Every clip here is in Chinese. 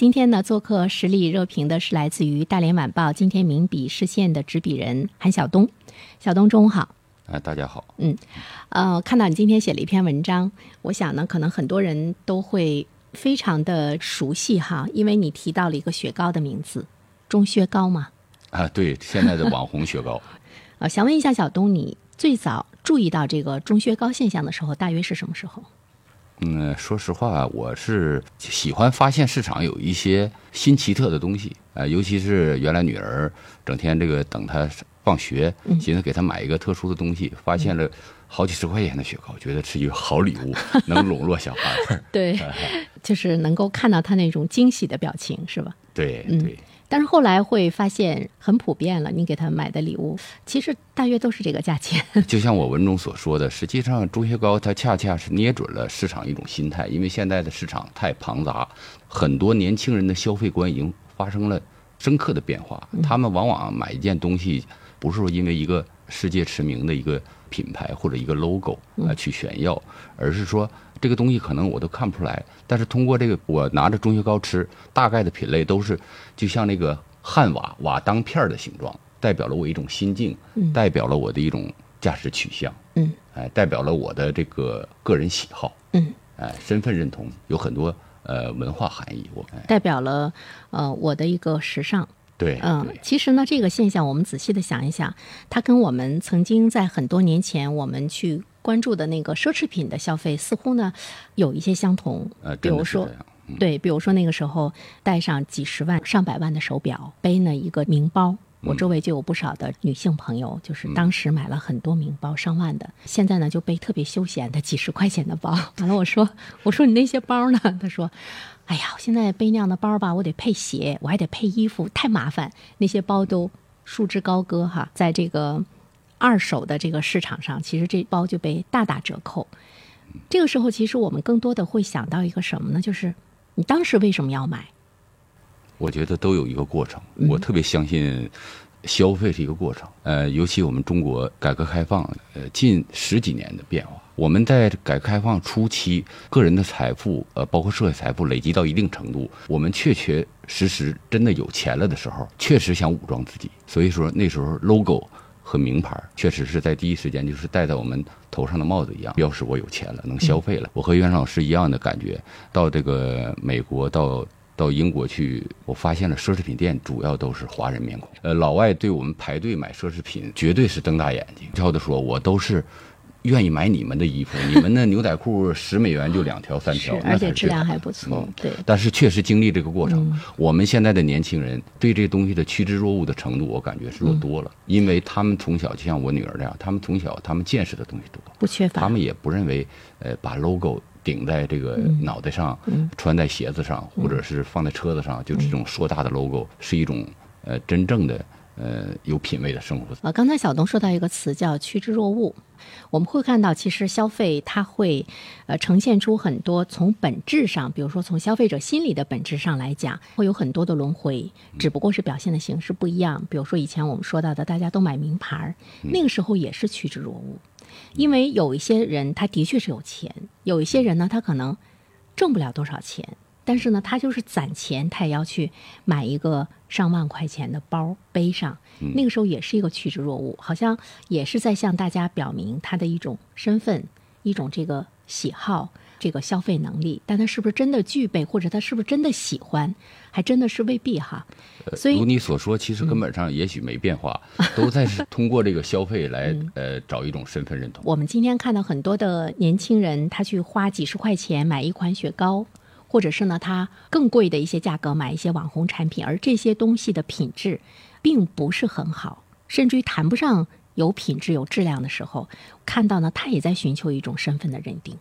今天呢，做客实力热评的是来自于大连晚报今天名笔视线的执笔人韩晓东。晓东，中午好。哎，大家好。嗯，呃，看到你今天写了一篇文章，我想呢，可能很多人都会非常的熟悉哈，因为你提到了一个雪糕的名字，钟薛高嘛。啊，对，现在的网红雪糕。呃，想问一下小东，你最早注意到这个钟薛高现象的时候，大约是什么时候？嗯，说实话，我是喜欢发现市场有一些新奇特的东西，呃，尤其是原来女儿整天这个等她放学，寻思给她买一个特殊的东西，发现了好几十块钱的雪糕，觉得是一个好礼物，能笼络小孩。对，就是能够看到他那种惊喜的表情，是吧？对对。但是后来会发现很普遍了，你给他买的礼物其实大约都是这个价钱。就像我文中所说的，实际上钟薛高它恰恰是捏准了市场一种心态，因为现在的市场太庞杂，很多年轻人的消费观已经发生了深刻的变化。他们往往买一件东西，不是说因为一个世界驰名的一个品牌或者一个 logo 啊去炫耀，而是说这个东西可能我都看不出来。但是通过这个，我拿着钟薛高吃，大概的品类都是，就像那个汉瓦瓦当片的形状，代表了我一种心境，代表了我的一种价值取向，嗯，哎，代表了我的这个个人喜好，嗯，哎，身份认同，有很多呃文化含义，我代表了呃我的一个时尚，对，嗯，其实呢，这个现象我们仔细的想一想，它跟我们曾经在很多年前我们去。关注的那个奢侈品的消费似乎呢有一些相同，呃，比如说，对，比如说那个时候戴上几十万、上百万的手表，背呢一个名包，我周围就有不少的女性朋友，就是当时买了很多名包上万的，现在呢就背特别休闲的几十块钱的包。完了，我说，我说你那些包呢？他说，哎呀，我现在背那样的包吧，我得配鞋，我还得配衣服，太麻烦。那些包都束之高阁哈，在这个。二手的这个市场上，其实这包就被大打折扣。这个时候，其实我们更多的会想到一个什么呢？就是你当时为什么要买？我觉得都有一个过程。我特别相信消费是一个过程。呃，尤其我们中国改革开放呃近十几年的变化，我们在改革开放初期，个人的财富呃包括社会财富累积到一定程度，我们确确实实真的有钱了的时候，确实想武装自己。所以说那时候 logo。和名牌确实是在第一时间就是戴在我们头上的帽子一样，表示我有钱了，能消费了。我和袁老师一样的感觉。到这个美国，到到英国去，我发现了奢侈品店主要都是华人面孔。呃，老外对我们排队买奢侈品绝对是瞪大眼睛，悄的说，我都是。愿意买你们的衣服，你们的牛仔裤十美元就两条三条，而且质量还不错。对，但是确实经历这个过程，我们现在的年轻人对这东西的趋之若鹜的程度，我感觉是弱多了，因为他们从小就像我女儿这样，他们从小他们见识的东西多，不缺乏，他们也不认为，呃，把 logo 顶在这个脑袋上，穿在鞋子上，或者是放在车子上，就这种硕大的 logo 是一种呃真正的。呃，有品位的生活。呃，刚才小东说到一个词叫趋之若鹜，我们会看到，其实消费它会呃呈现出很多从本质上，比如说从消费者心理的本质上来讲，会有很多的轮回，只不过是表现的形式不一样。比如说以前我们说到的，大家都买名牌，那个时候也是趋之若鹜，因为有一些人他的确是有钱，有一些人呢他可能挣不了多少钱。但是呢，他就是攒钱，他也要去买一个上万块钱的包背上。那个时候也是一个趋之若鹜，好像也是在向大家表明他的一种身份、一种这个喜好，这个消费能力，但他是不是真的具备，或者他是不是真的喜欢，还真的是未必哈。所以如你所说，其实根本上也许没变化，都在是 通过这个消费来呃找一种身份认同。我们今天看到很多的年轻人，他去花几十块钱买一款雪糕，或者是呢他更贵的一些价格买一些网红产品，而这些东西的品质并不是很好，甚至于谈不上有品质、有质量的时候，看到呢他也在寻求一种身份的认定。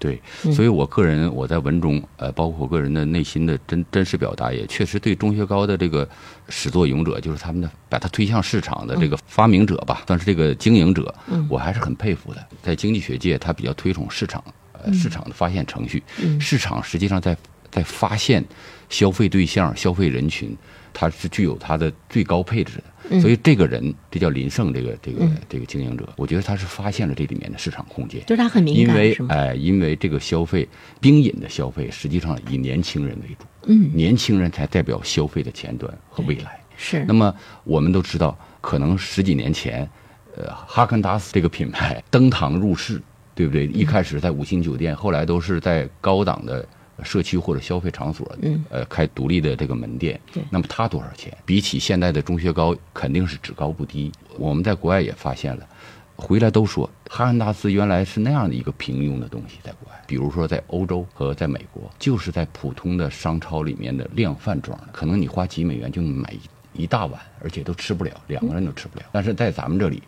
对，所以我个人我在文中，呃，包括我个人的内心的真真实表达，也确实对钟薛高的这个始作俑者，就是他们的把它推向市场的这个发明者吧，算是这个经营者，我还是很佩服的。在经济学界，他比较推崇市场，呃，市场的发现程序，市场实际上在在发现消费对象、消费人群，它是具有它的最高配置的。所以这个人，这叫林胜，这个这个这个经营者，我觉得他是发现了这里面的市场空间，就是他很敏因为？哎，因为这个消费冰饮的消费，实际上以年轻人为主，嗯，年轻人才代表消费的前端和未来。是那么我们都知道，可能十几年前，呃，哈根达斯这个品牌登堂入室，对不对？一开始在五星酒店，后来都是在高档的社区或者消费场所，嗯，呃，开独立的这个门店。对那么它多少钱？比起现在的中学高，肯定是只高不低。我们在国外也发现了，回来都说哈根达斯原来是那样的一个平庸的东西，在国外，比如说在欧洲和在美国，就是在普通的商超里面的量贩装的，可能你花几美元就能买一一大碗，而且都吃不了，两个人都吃不了。但是在咱们这里，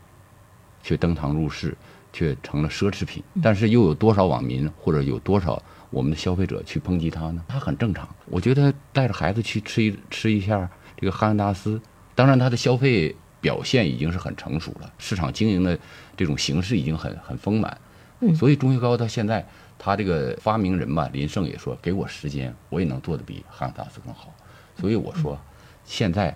却登堂入室，却成了奢侈品。但是又有多少网民或者有多少我们的消费者去抨击它呢？它很正常。我觉得带着孩子去吃一吃一下这个哈根达斯，当然它的消费表现已经是很成熟了，市场经营的这种形式已经很很丰满。嗯所以钟薛高到现在，他这个发明人吧，林胜也说，给我时间，我也能做得比哈根达斯更好。所以我说，现在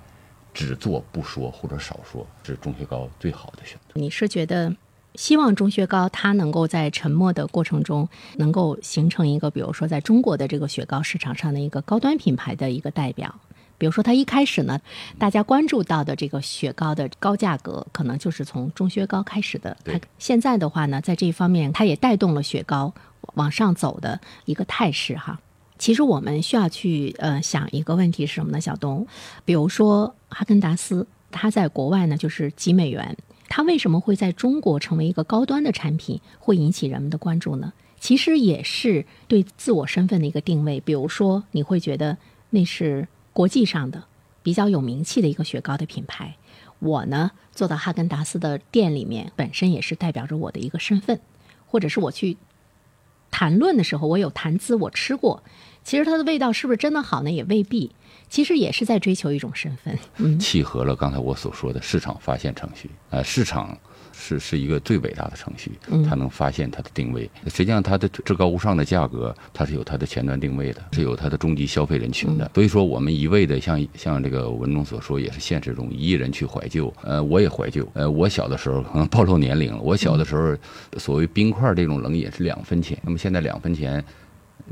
只做不说或者少说，是钟学高最好的选择。你是觉得希望钟薛高它能够在沉默的过程中，能够形成一个，比如说在中国的这个雪糕市场上的一个高端品牌的一个代表。比如说，它一开始呢，大家关注到的这个雪糕的高价格，可能就是从钟薛高开始的。现在的话呢，在这方面，它也带动了雪糕往上走的一个态势哈。其实我们需要去呃想一个问题是什么呢？小东，比如说哈根达斯，它在国外呢就是几美元，它为什么会在中国成为一个高端的产品，会引起人们的关注呢？其实也是对自我身份的一个定位。比如说，你会觉得那是国际上的比较有名气的一个雪糕的品牌，我呢做到哈根达斯的店里面，本身也是代表着我的一个身份，或者是我去谈论的时候，我有谈资，我吃过。其实它的味道是不是真的好呢？也未必。其实也是在追求一种身份。嗯，契合了刚才我所说的市场发现程序。呃，市场是是一个最伟大的程序，它能发现它的定位。实际上，它的至高无上的价格，它是有它的前端定位的，是有它的终极消费人群的。所以说，我们一味的像像这个文中所说，也是现实中一亿人去怀旧。呃，我也怀旧。呃，我小的时候可能暴露年龄了。我小的时候，所谓冰块这种冷饮是两分钱，那么现在两分钱。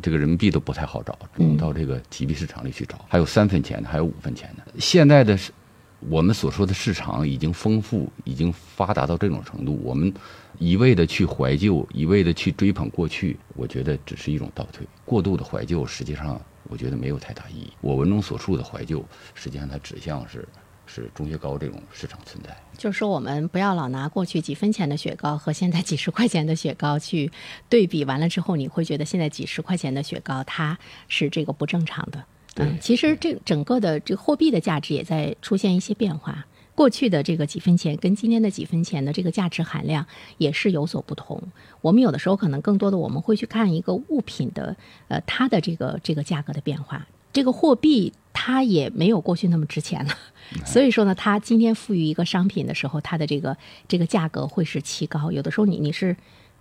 这个人民币都不太好找，只能到这个集币市场里去找。还有三分钱的，还有五分钱的。现在的是我们所说的市场已经丰富，已经发达到这种程度。我们一味的去怀旧，一味的去追捧过去，我觉得只是一种倒退。过度的怀旧，实际上我觉得没有太大意义。我文中所述的怀旧，实际上它指向是是中雪糕这种市场存在。就是说，我们不要老拿过去几分钱的雪糕和现在几十块钱的雪糕去对比，完了之后你会觉得现在几十块钱的雪糕它是这个不正常的。嗯，其实这整个的这个货币的价值也在出现一些变化。过去的这个几分钱跟今天的几分钱的这个价值含量也是有所不同。我们有的时候可能更多的我们会去看一个物品的呃它的这个这个价格的变化，这个货币它也没有过去那么值钱了。所以说呢，它今天赋予一个商品的时候，它的这个这个价格会是奇高。有的时候你你是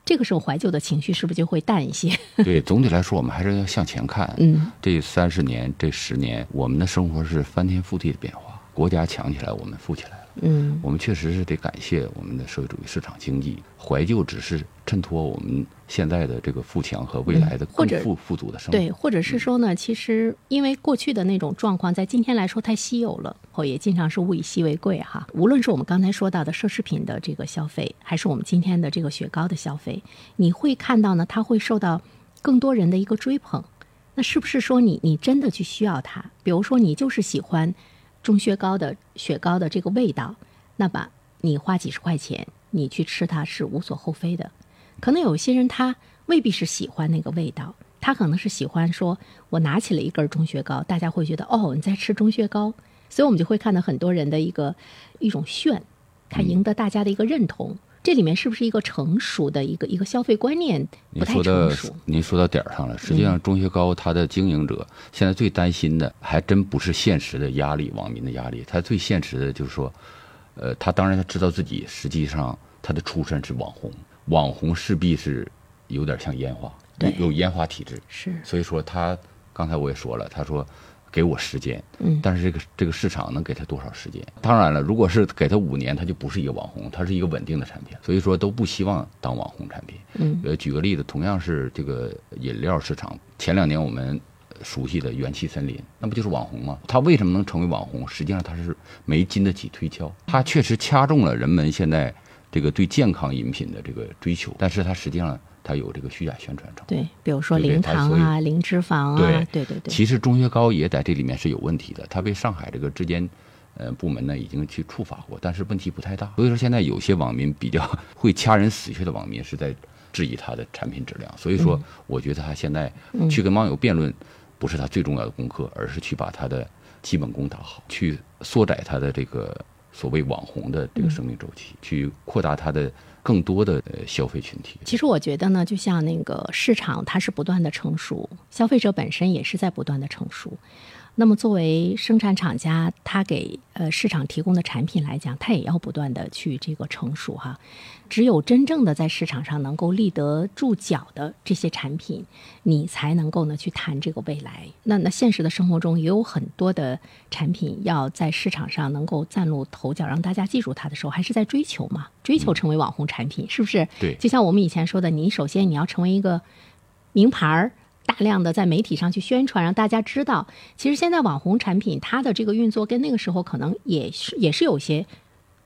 这个时候怀旧的情绪是不是就会淡一些？对，总体来说，我们还是要向前看。嗯，这三十年、这十年，我们的生活是翻天覆地的变化。国家强起来，我们富起来了。嗯，我们确实是得感谢我们的社会主义市场经济。怀旧只是衬托我们现在的这个富强和未来的更富富足的生活。对，或者是说呢，其实因为过去的那种状况，在今天来说太稀有了，或也经常是物以稀为贵哈。无论是我们刚才说到的奢侈品的这个消费，还是我们今天的这个雪糕的消费，你会看到呢，它会受到更多人的一个追捧。那是不是说你你真的去需要它？比如说你就是喜欢中薛高的雪糕的这个味道，那么你花几十块钱你去吃它是无所厚非的。可能有些人他未必是喜欢那个味道，他可能是喜欢说，我拿起了一根中薛高，大家会觉得哦你在吃中薛高，所以我们就会看到很多人的一个一种炫，他赢得大家的一个认同。这里面是不是一个成熟的一个一个消费观念不太您说的成熟？，您说到点儿上了。实际上，中学高它的经营者现在最担心的，还真不是现实的压力，网民的压力。他最现实的就是说，呃，他当然他知道自己实际上他的出身是网红，网红势必是有点像烟花，有烟花体质。是所以说他刚才我也说了，他说给我时间，嗯但是这个这个市场能给他多少时间？当然了，如果是给他五年，他就不是一个网红，他是一个稳定的产品，所以说都不希望当网红产品。嗯呃，举个例子，同样是这个饮料市场，前两年我们熟悉的元气森林，那不就是网红吗？它为什么能成为网红？实际上它是没经得起推敲，它确实掐中了人们现在这个对健康饮品的这个追求，但是它实际上它有这个虚假宣传成分。对，比如说零糖啊、零脂肪啊，对对对对，其实中学高也在这里面是有问题的，它被上海这个质监呃部门呢已经去处罚过，但是问题不太大。所以说现在有些网民比较会掐人死穴的网民是在质疑他的产品质量，所以说我觉得他现在去跟网友辩论不是他最重要的功课，而是去把他的基本功打好，去缩窄他的这个所谓网红的这个生命周期，去扩大它的更多的呃消费群体。其实我觉得呢，就像那个市场，它是不断的成熟，消费者本身也是在不断的成熟。那么，作为生产厂家，他给呃市场提供的产品来讲，它也要不断的去这个成熟哈。只有真正的在市场上能够立得住脚的这些产品，你才能够呢去谈这个未来。那那现实的生活中也有很多的产品要在市场上能够崭露头角，让大家记住它的时候，还是在追求嘛，追求成为网红产品，是不是？对就像我们以前说的，你首先你要成为一个名牌儿，大量的在媒体上去宣传，让大家知道。其实现在网红产品它的这个运作跟那个时候可能也是也是有些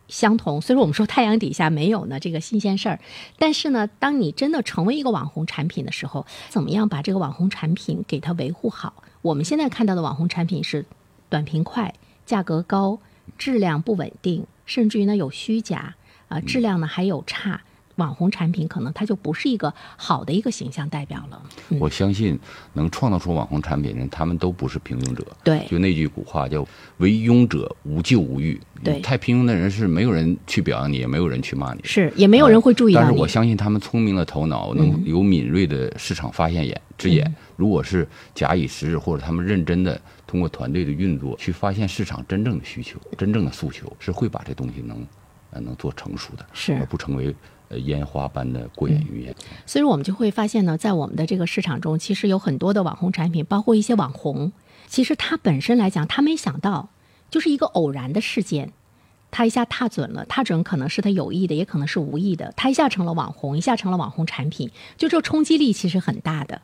相同。虽说我们说太阳底下没有呢这个新鲜事儿，但是呢，当你真的成为一个网红产品的时候，怎么样把这个网红产品给它维护好？我们现在看到的网红产品是短平快、价格高、质量不稳定，甚至于呢有虚假啊、质量呢还有差。网红产品可能它就不是一个好的一个形象代表了。嗯我相信能创造出网红产品的人，他们都不是平庸者。对就那句古话叫“唯庸者无咎无欲”。对太平庸的人是没有人去表扬你，也没有人去骂你。是，也没有人会注意。但是我相信他们聪明的头脑，能有敏锐的市场发现眼、之眼。如果是假以时日，或者他们认真的通过团队的运作去发现市场真正的需求、真正的诉求，是会把这东西能呃能做成熟的，是而不成为呃烟花般的过眼云烟。所以我们就会发现呢，在我们的这个市场中，其实有很多的网红产品，包括一些网红，其实他本身来讲，他没想到，就是一个偶然的事件，他一下踏准了，踏准可能是他有意的，也可能是无意的，他一下成了网红，一下成了网红产品，就这冲击力其实很大的。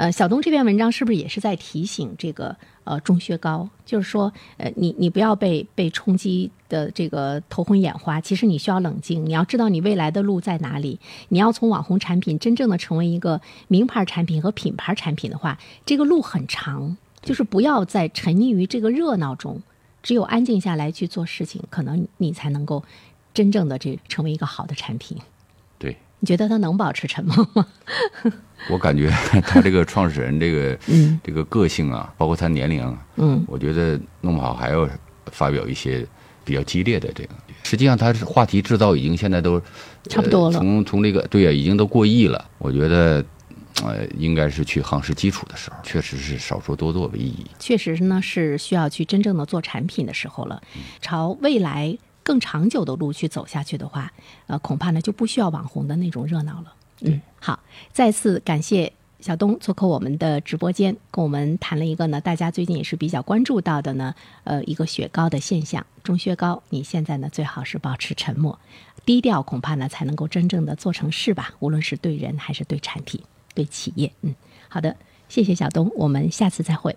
呃，小东这篇文章是不是也是在提醒这个呃钟薛高，就是说，呃，你你不要被被冲击的这个头昏眼花，其实你需要冷静，你要知道你未来的路在哪里，你要从网红产品真正的成为一个名牌产品和品牌产品的话，这个路很长，就是不要再沉溺于这个热闹中，只有安静下来去做事情，可能你才能够真正的这成为一个好的产品。对，你觉得他能保持沉默吗？我感觉 他这个创始人这个、嗯这个个性啊，包括他年龄啊，嗯，我觉得弄不好还要发表一些比较激烈的这个。实际上，他是话题制造已经现在都差不多了呃从从这个对呀、已经都过亿了。我觉得，呃，应该是去夯实基础的时候，确实是少说多做为宜。确实呢是需要去真正的做产品的时候了，朝未来更长久的路去走下去的话，呃，恐怕呢就不需要网红的那种热闹了。嗯，好，再次感谢小东做客我们的直播间，跟我们谈了一个呢，大家最近也是比较关注到的呢，呃，一个雪糕的现象。中薛高，你现在呢最好是保持沉默，低调，恐怕呢才能够真正的做成事吧，无论是对人还是对产品、对企业。嗯，好的，谢谢小东，我们下次再会。